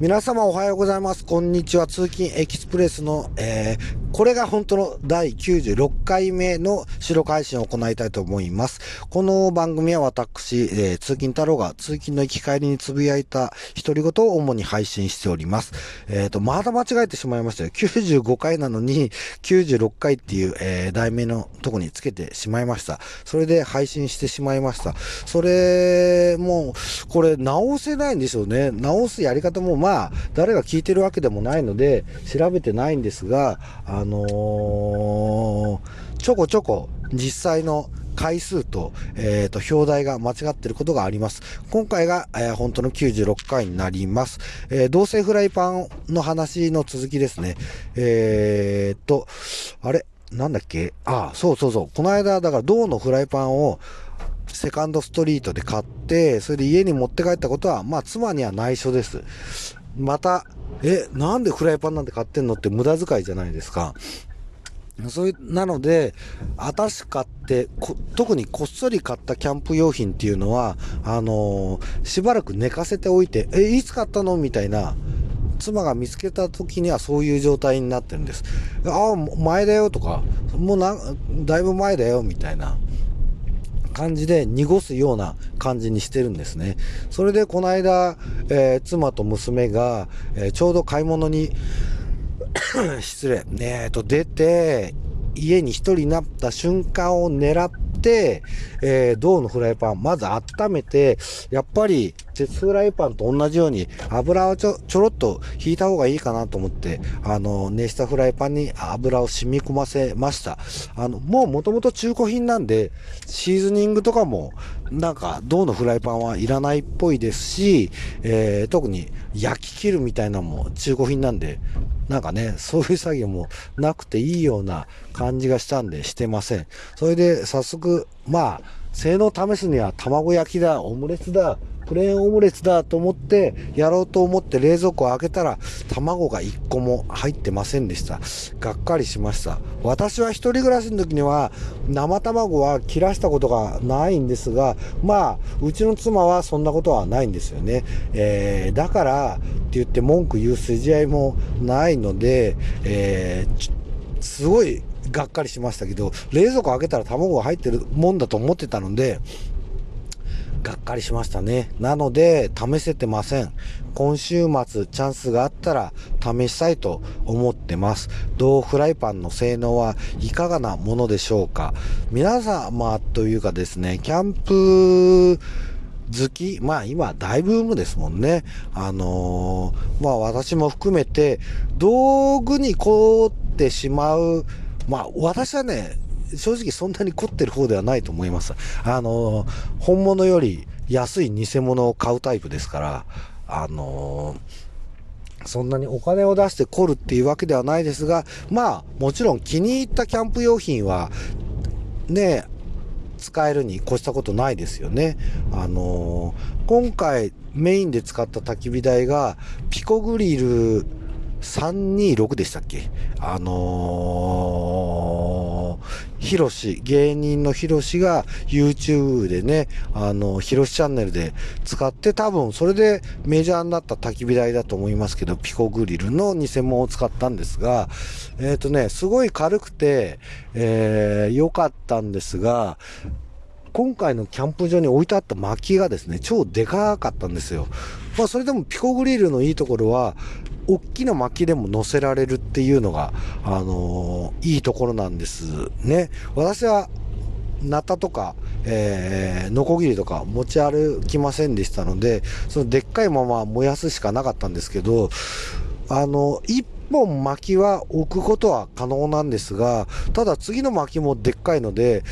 皆様おはようございます。こんにちは。通勤エキスプレスの、えー、これが本当の第96回目の収録配信を行いたいと思います。この番組は私、えー、通勤太郎が通勤の行き帰りにつぶやいた独り言を主に配信しております。えっ、ー、と、まだ間違えてしまいましたよ。95回なのに96回っていう、えー、題名のとこにつけてしまいました。それで配信してしまいました。それ、もう、これ直せないんでしょうね。直すやり方もまあまあ、誰が聞いてるわけでもないので、調べてないんですが、あのー、ちょこちょこ実際の回数と、えっ、ー、と、表題が間違ってることがあります。今回が、えー、本当の96回になります。えー、同性フライパンの話の続きですね。えー、と、あれ？なんだっけ？あ、そうそうそう。この間、だから銅のフライパンを、セカンドストリートで買って、それで家に持って帰ったことは、まあ、妻には内緒です。また、え、なんでフライパンなんて買ってんのって無駄遣いじゃないですか。そういう、なので、新しく買って、特にこっそり買ったキャンプ用品っていうのは、あのー、しばらく寝かせておいて、え、いつ買ったのみたいな、妻が見つけた時にはそういう状態になってるんです。ああ、前だよとか、もうな、だいぶ前だよみたいな。感じで濁すような感じにしてるんですね。それでこの間、えー、妻と娘が、えー、ちょうど買い物に 失礼、えー、と出て、家に一人になった瞬間を狙って、えー、銅のフライパン、まず温めて、やっぱり鉄フライパンと同じように油をちょ、ちょろっと引いた方がいいかなと思って、あの、熱したフライパンに油を染み込ませました。あの、もう元々中古品なんで、シーズニングとかも、なんか、銅のフライパンはいらないっぽいですし、えー、特に焼き切るみたいなのも中古品なんで、なんかね、そういう作業もなくていいような感じがしたんでしてません。それで早速、まあ、性能試すには卵焼きだ、オムレツだ、プレーンオムレツだと思って、やろうと思って冷蔵庫を開けたら、卵が1個も入ってませんでした。がっかりしました。私は一人暮らしの時には、生卵は切らしたことがないんですが、まあ、うちの妻はそんなことはないんですよね。えー、だから、って言って文句言う筋合いもないので、えー、すごいがっかりしましたけど、冷蔵庫開けたら卵が入ってるもんだと思ってたので、がっかりしましたね。なので、試せてません。今週末、チャンスがあったら、試したいと思ってます。銅フライパンの性能はいかがなものでしょうか皆様というかですね、キャンプ、好きまあ今大ブームですもんね。あのー、まあ私も含めて道具に凝ってしまう。まあ私はね、正直そんなに凝ってる方ではないと思います。あの、本物より安い偽物を買うタイプですから、あのそんなにお金を出して凝るっていうわけではないですが、まあ、もちろん気に入ったキャンプ用品は、ね、使えるに越したことないですよね。あの今回メインで使った焚き火台が、ピコグリル326でしたっけ？あのー、ヒロシ、芸人のヒロシが YouTube でね、あの、ヒロシチャンネルで使って多分それでメジャーになった焚き火台だと思いますけど、ピコグリルの偽物を使ったんですが、えっ、ー、とね、すごい軽くて、えー、良かったんですが、今回のキャンプ場に置いてあった薪がですね、超でかかったんですよ。まあそれでもピコグリルのいいところは、大きな薪でも乗せられるっていうのが、あのー、いいところなんですね。私は、ナタとか、えー、ノコギリとか持ち歩きませんでしたので、そのでっかいまま燃やすしかなかったんですけど、あの、一本薪は置くことは可能なんですが、ただ次の薪もでっかいので、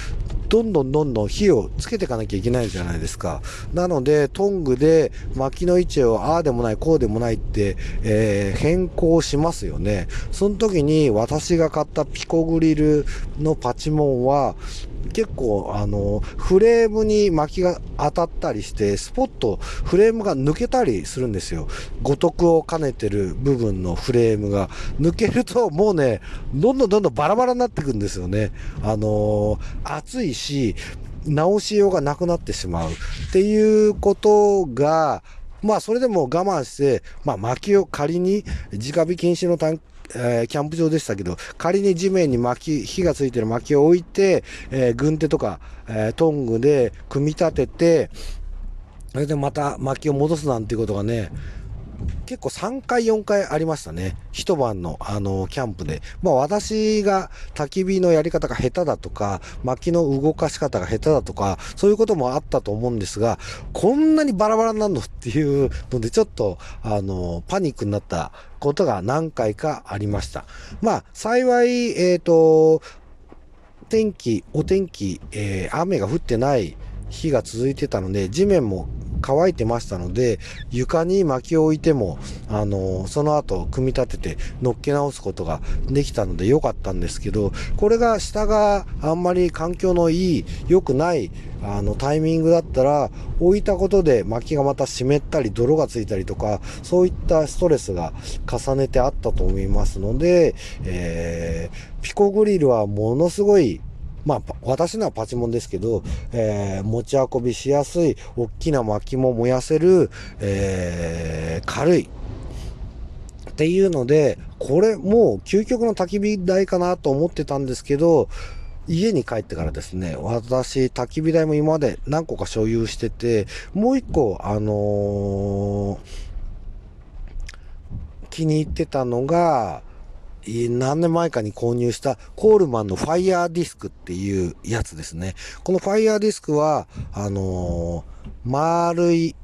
どんどんどんどん火をつけていかなきゃいけないじゃないですか。なので、トングで薪の位置をああでもない、こうでもないって、えー、変更しますよね。その時に私が買ったピコグリルのパチモンは、結構、あの、フレームに薪が当たったりして、スポッとフレームが抜けたりするんですよ。五徳を兼ねてる部分のフレームが。抜けるともうね、どんどんどんどんバラバラになっていくんですよね。あの熱いし、直しようがなくなってしまうっていうことが、まあ、それでも我慢して、まあ、薪を仮に、直火禁止のタンえー、キャンプ場でしたけど、仮に地面に薪、火がついてる薪を置いて、えー、軍手とか、えー、トングで組み立てて、それでまた薪を戻すなんていうことがね、結構3回4回ありましたね。一晩の、あの、キャンプで。まあ私が焚き火のやり方が下手だとか、薪の動かし方が下手だとか、そういうこともあったと思うんですが、こんなにバラバラになるのっていうので、ちょっと、あの、パニックになったことが何回かありました。まあ、幸い、えっ、ー、と、天気、お天気、えー、雨が降ってない日が続いてたので、地面も乾いてましたので、床に薪を置いても、あの、その後組み立てて乗っけ直すことができたので良かったんですけど、これが下があんまり環境のいい、良くない、あの、タイミングだったら、置いたことで薪がまた湿ったり泥がついたりとか、そういったストレスが重ねてあったと思いますので、えー、ピコグリルはものすごいまあ、私のはパチモンですけど、えー、持ち運びしやすい、大きな薪も燃やせる、えー、軽い。っていうので、これもう究極の焚き火台かなと思ってたんですけど、家に帰ってからですね、私、焚き火台も今まで何個か所有してて、もう一個、あのー、気に入ってたのが、何年前かに購入したコールマンのファイヤーディスクっていうやつですね。このファイヤーディスクは、あのー、丸い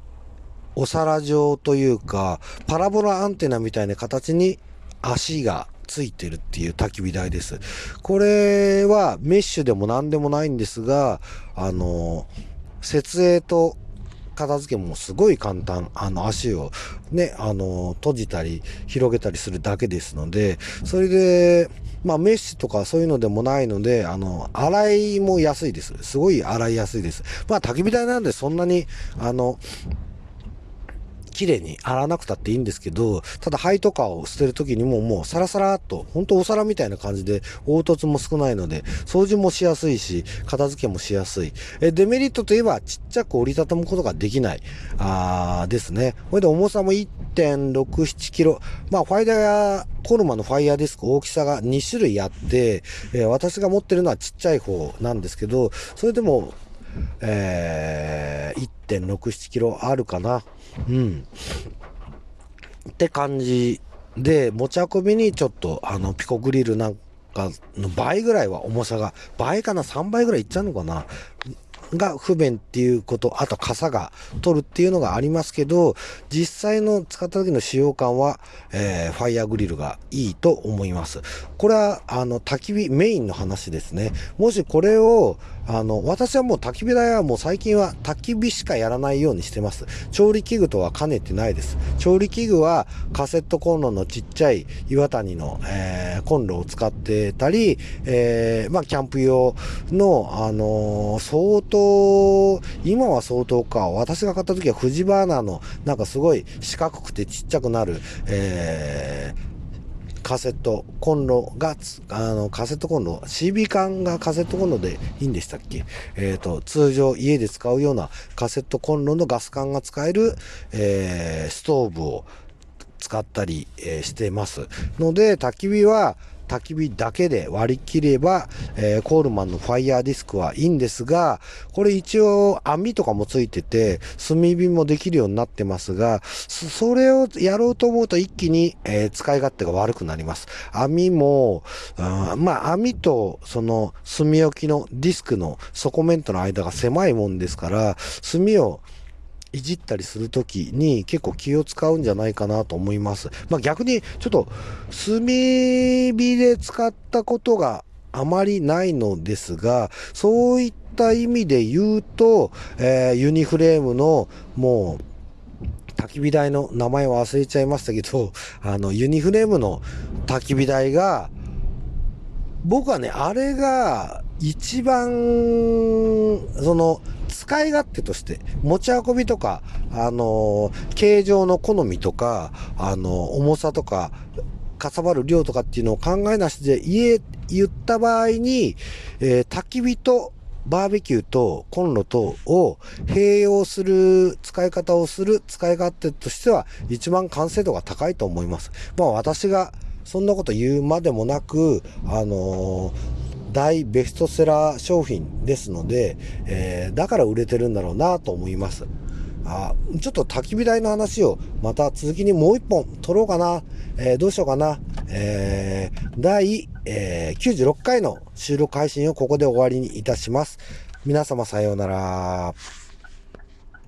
お皿状というか、パラボラアンテナみたいな形に足がついてるっていう焚き火台です。これはメッシュでも何でもないんですが、あのー、設営と片付けもすごい簡単。あの、足をね、あの、閉じたり、広げたりするだけですので、それで、まあ、メッシュとかそういうのでもないので、あの、洗いも安いです。すごい洗いやすいです。まあ、焚き火台なんでそんなに、あの、綺麗に洗わなくたっていいんですけど、ただ灰とかを捨てる時にももうサラサラっと、ほんとお皿みたいな感じで凹凸も少ないので、掃除もしやすいし、片付けもしやすい。えデメリットといえばちっちゃく折りたたむことができない。あーですね。これで重さも1.67キロ。まあ、ファイヤー、コルマのファイヤーディスク大きさが2種類あって、えー、私が持ってるのはちっちゃい方なんですけど、それでも、えー、1.67キロあるかな。うん。って感じで、持ち運びにちょっと、あの、ピコグリルなんかの倍ぐらいは重さが、倍かな ?3 倍ぐらいいっちゃうのかなが不便っていうこと、あと傘が取るっていうのがありますけど、実際の使った時の使用感は、えー、ファイヤーグリルがいいと思います。これは、あの、焚き火メインの話ですね。もしこれを、あの、私はもう焚き火台はもう最近は焚き火しかやらないようにしてます。調理器具とは兼ねてないです。調理器具はカセットコンロのちっちゃい岩谷の、えー、コンロを使ってたり、えー、まあ、キャンプ用の、あのー、相当、今は相当か、私が買った時はフジバーナーの、なんかすごい四角くてちっちゃくなる、えー、カセットコンロが、あの、カセットコンロ、CB 缶がカセットコンロでいいんでしたっけ？えっ、ー、と、通常家で使うようなカセットコンロのガス管が使える、えー、ストーブを使ったり、え、してます。ので、焚き火は、焚き火だけで割り切れば、えー、コールマンのファイヤーディスクはいいんですが、これ一応網とかもついてて、炭火もできるようになってますが、それをやろうと思うと一気に、えー、使い勝手が悪くなります。網も、うん、まあ網とその炭置きのディスクの底面との間が狭いもんですから、炭をいじったりするときに結構気を使うんじゃないかなと思います。まあ逆にちょっと炭火で使ったことがあまりないのですが、そういった意味で言うと、えー、ユニフレームのもう焚き火台の名前を忘れちゃいましたけど、あの、ユニフレームの焚き火台が、僕はね、あれが一番、その、使い勝手として、持ち運びとか、あの、形状の好みとか、あの、重さとか、かさばる量とかっていうのを考えなしで言え、言った場合に、えー、焚き火とバーベキューとコンロとを併用する使い方をする使い勝手としては一番完成度が高いと思います。まあ私がそんなこと言うまでもなく、あのー大ベストセラー商品ですので、えー、だから売れてるんだろうなと思います。あちょっと焚き火台の話をまた続きにもう一本撮ろうかな。えー、どうしようかな。えー、第、えー、96回の収録配信をここで終わりにいたします。皆様さようなら。